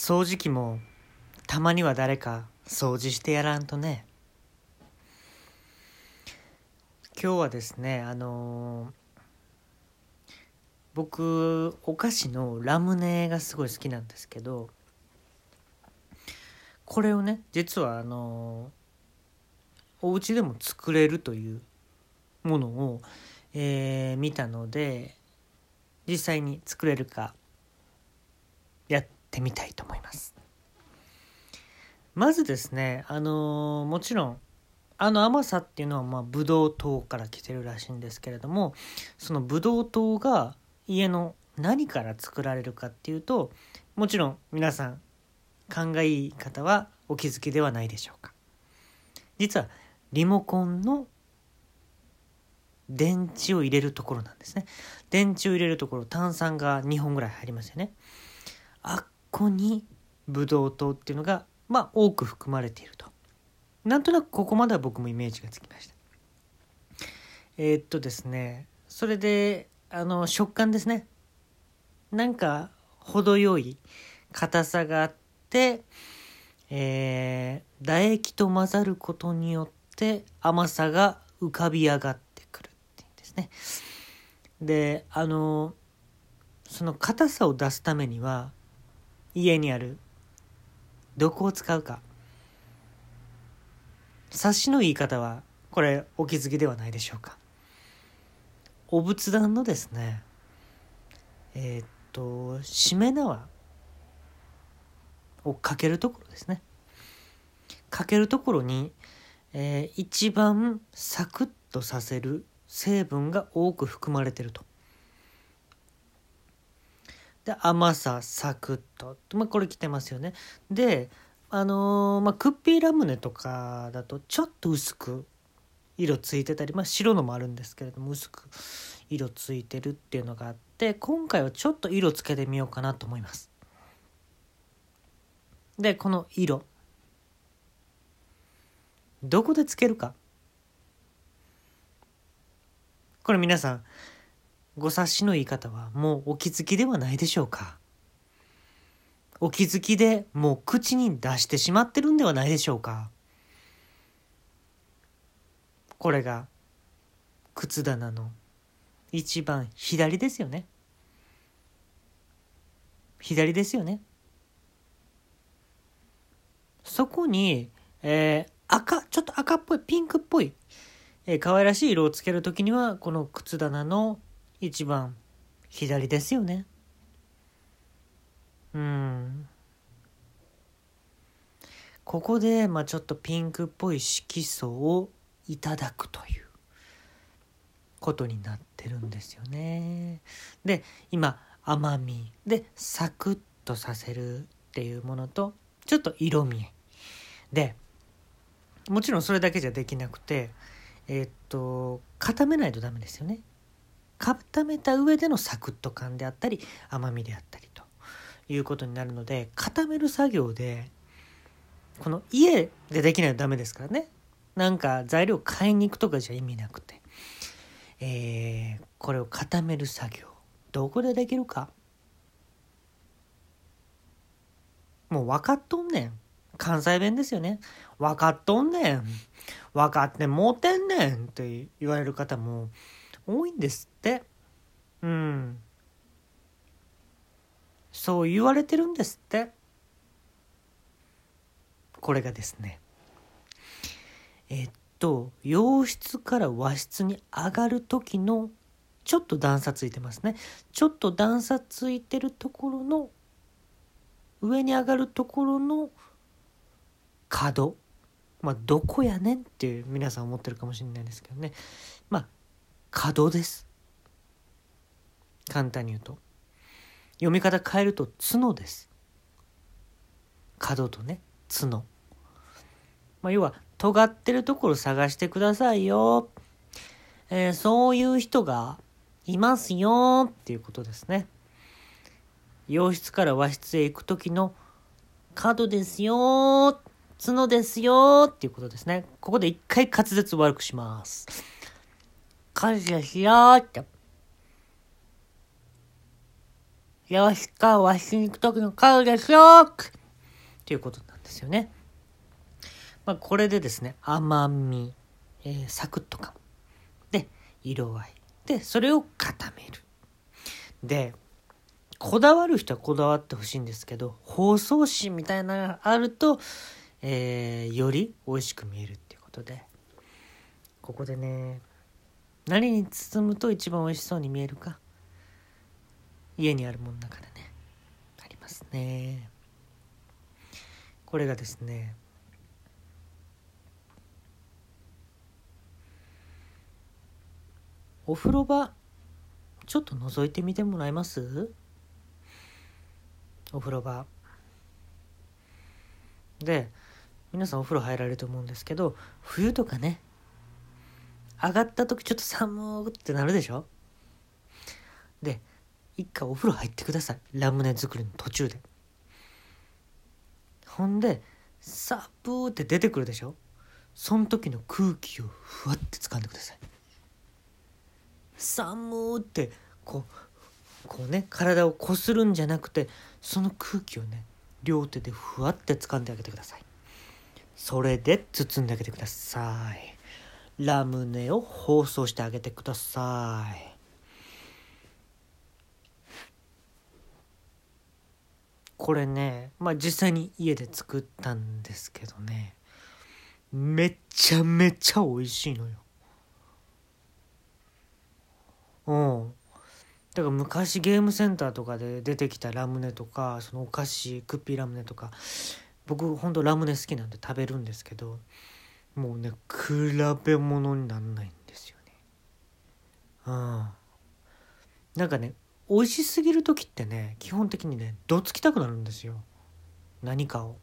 掃除機もたまには誰か掃除してやらんとね。今日はですねあのー、僕お菓子のラムネがすごい好きなんですけどこれをね実はあのー、お家でも作れるというものを、えー、見たので実際に作れるかやってみたいと思います。まずですねあのー、もちろんあの甘さっていうのはまあブドウ糖から来てるらしいんですけれどもそのブドウ糖が家の何から作られるかっていうともちろん皆さん勘がいい方はお気づきではないでしょうか。実はリモコンの電池を入れるところなんですね。電池を入れるところ炭酸が2本ぐらい入りますよね。あっこにブドウ糖っていうのがまあ多く含まれていると。なんとなくここまでは僕もイメージがつきました。えー、っとですねそれであの食感ですね。なんか程よい硬さがあってえー、唾液と混ざることによって甘さが浮かび上がってくるっていうんですね。であのその硬さを出すためには家にある。どこを使うか。察しの言い方はこれお気づきではないでしょうか。お仏壇のですね。えー、っとしめ縄。をかけるところですね。かけるところに、えー、一番サクッとさせる成分が多く含まれてると。で甘さサクッと、まあ、これきてますよね。であのー、まあ、クッピーラムネとかだとちょっと薄く色ついてたり、まあ、白のもあるんですけれども薄く色ついてるっていうのがあって今回はちょっと色つけてみようかなと思います。でこの色。どこでつけるか。これ皆さんご察しの言い方はもうお気づきではないでしょうか。お気づきでもう口に出してしまってるんではないでしょうか。これが靴棚の一番左ですよね。左ですよね。そこに、えー、赤ちょっと赤っぽいピンクっぽい、えー、可愛らしい色をつける時にはこの靴棚の一番左ですよねうんここで、まあ、ちょっとピンクっぽい色素をいただくということになってるんですよね。で今甘みでサクッとさせるっていうものとちょっと色味でもちろんそれだけじゃできなくてえー、っと固めないとダメですよね。固めた上でのサクッと感であったり甘みであったりということになるので固める作業でこの家でできないとダメですからね。なんか材料買いに行くとかじゃ意味なくて、えー、これを固める作業。どこでできるか。もう分かっとんねん。関西弁ですよね。分かっとんねん。分かってもうてんねんって言われる方も多いんですって。うん。そう言われてるんですって。これがですね。えっと洋室から和室に上がる時のちょっと段差ついてますね。ちょっと段差ついてるところの上に上がるところの角。まあどこやねんっていう皆さん思ってるかもしれないですけどね。まあ角です。簡単に言うと。読み方変えると角です。角とね角。まあ要は尖ってるところ探してくださいよ、えー、そういう人がいますよっていうことですね。洋室から和室へ行く時の角ですよ角ですよっていうことですね。ここで一回滑舌悪くします。感謝しようって。吉川わしに行く時の顔ですよっていうことなんですよね。まあ、これでですね、甘み、えー、サクッと感。で、色合い。で、それを固める。で、こだわる人はこだわってほしいんですけど、包装紙みたいなのがあると、えー、より美味しく見えるっていうことで、ここでね、何に包むと一番美味しそうに見えるか。家にあるものの中でね。ありますね。これがですね。お風呂場ちょっと覗いてみてもらえます？お風呂場。で皆さんお風呂入られると思うんですけど冬とかね上がった時ちょっと寒ってなるでしょ？で一回お風呂入ってください。ラムネ作りの途中で。ほんでサブーって出てくるでしょ？その時の空気をふわって掴んでください。寒ーってこうこうね体をこするんじゃなくてその空気をね両手でふわって掴んであげてください。それで包んであげてください。ラムネを包装してあげてください。これねまあ実際に家で作ったんですけどね。めちゃめちゃ美味しいのよ。うん。だから昔ゲームセンターとかで出てきたラムネとかそのお菓子クッピーラムネとか僕ほんとラムネ好きなんで食べるんですけどもうね比べ物になんないんですよね。うん。なんかね美味しすぎる時ってね基本的にねどつきたくなるんですよ。何かを。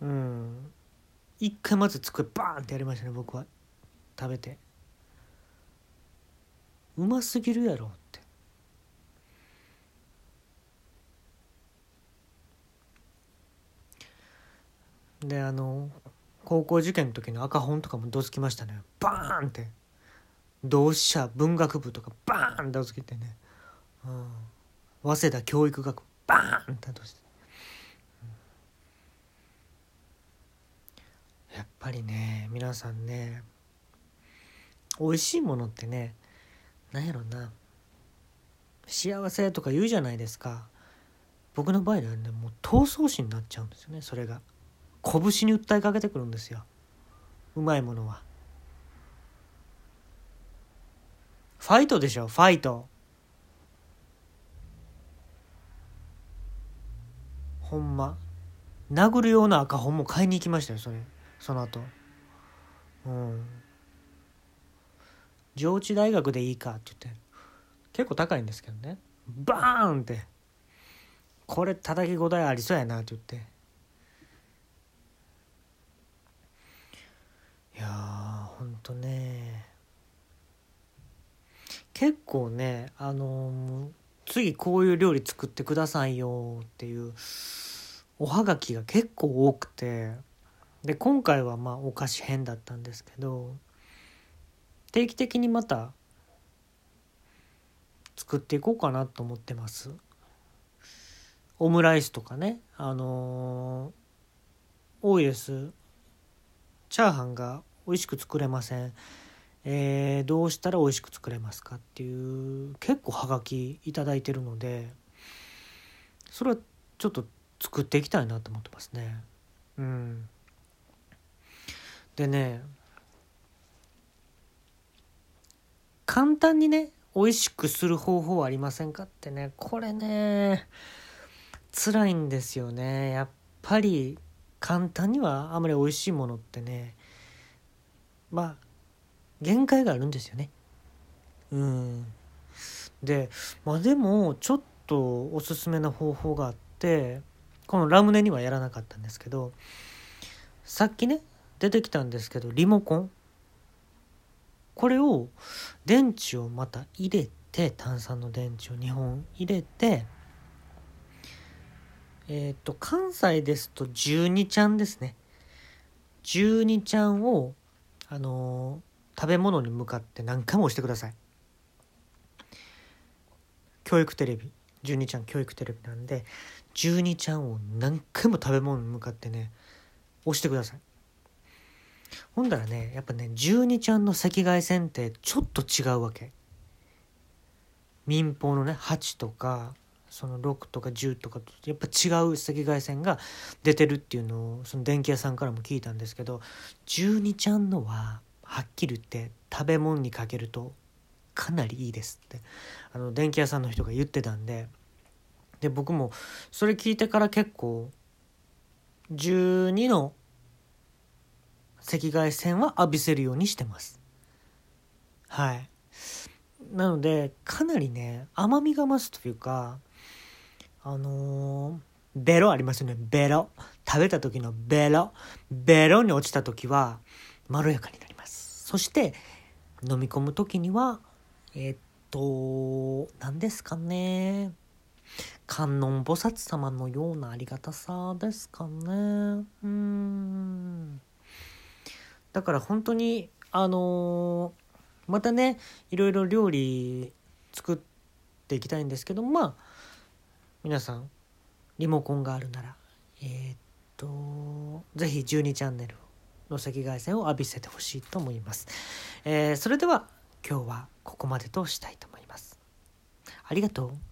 うん。一回まず机バーンってやりましたね僕は。食べて。うますぎるやろって。であの高校受験の時の赤本とかもどつきましたね。バーンって。同志社文学部とかバーンとつけてね、うん、早稲田教育学部バーンとして、うん、やっぱりね皆さんね美味しいものってね何やろな。幸せとか言うじゃないですか。僕の場合はねもう闘争心になっちゃうんですよねそれが。拳に訴えかけてくるんですよ。うまいものは。ファイトでしょファイト。ほんま。殴るような赤本も買いに行きましたよそれ。その後。うん。上智大学でいいかって言って。結構高いんですけどね。バーンって。これ叩き応えありそうやなって言っていやーほんとね。結構ねあの次こういう料理作ってくださいよっていうおはがきが結構多くてで今回はまあお菓子編だったんですけど定期的にまた作っていこうかなと思ってます。オムライスとかねあのー、多いですチャーハンが美味しく作れません。えー、どうしたら美味しく作れますかっていう結構はがき頂いてるのでそれはちょっと作っていきたいなと思ってますね。うん、でね簡単にね美味しくする方法はありませんかってね。これね辛いんですよね。やっぱり簡単にはあまり美味しいものってねまあ限界があるんですよね。うん、でまあでもちょっとおすすめな方法があってこのラムネにはやらなかったんですけどさっきね出てきたんですけどリモコン。これを電池をまた入れて炭酸の電池を2本入れてえっ、ー、と関西ですと12ちゃんですね。12ちゃんをあの食べ物に向かって何回も押してください。教育テレビ12ちゃん教育テレビなんで12ちゃんを何回も食べ物に向かってね押してくださいほんだらねやっぱね12ちゃんの赤外線ってちょっと違うわけ民放のね8とかその6とか10とかとやっぱ違う赤外線が出てるっていうのをその電気屋さんからも聞いたんですけど12ちゃんのははっきり言って食べ物にかけるとかなりいいですって。あの電気屋さんの人が言ってたんで。で僕もそれ聞いてから結構12の赤外線は浴びせるようにしてます。はい。なのでかなりね甘みが増すというかあのー、ベロありますよね。ベロ。食べた時のベロ。ベロに落ちた時はまろやかになります。そして飲み込む時にはえー、っと何ですかね。観音菩薩様のようなありがたさですかね。うん。だから本当にあのー、またねいろいろ料理作っていきたいんですけどまあ皆さんリモコンがあるならえー、っとぜひ12チャンネルの赤外線を浴びせてほしいと思います、えー、それでは今日はここまでとしたいと思います。ありがとう。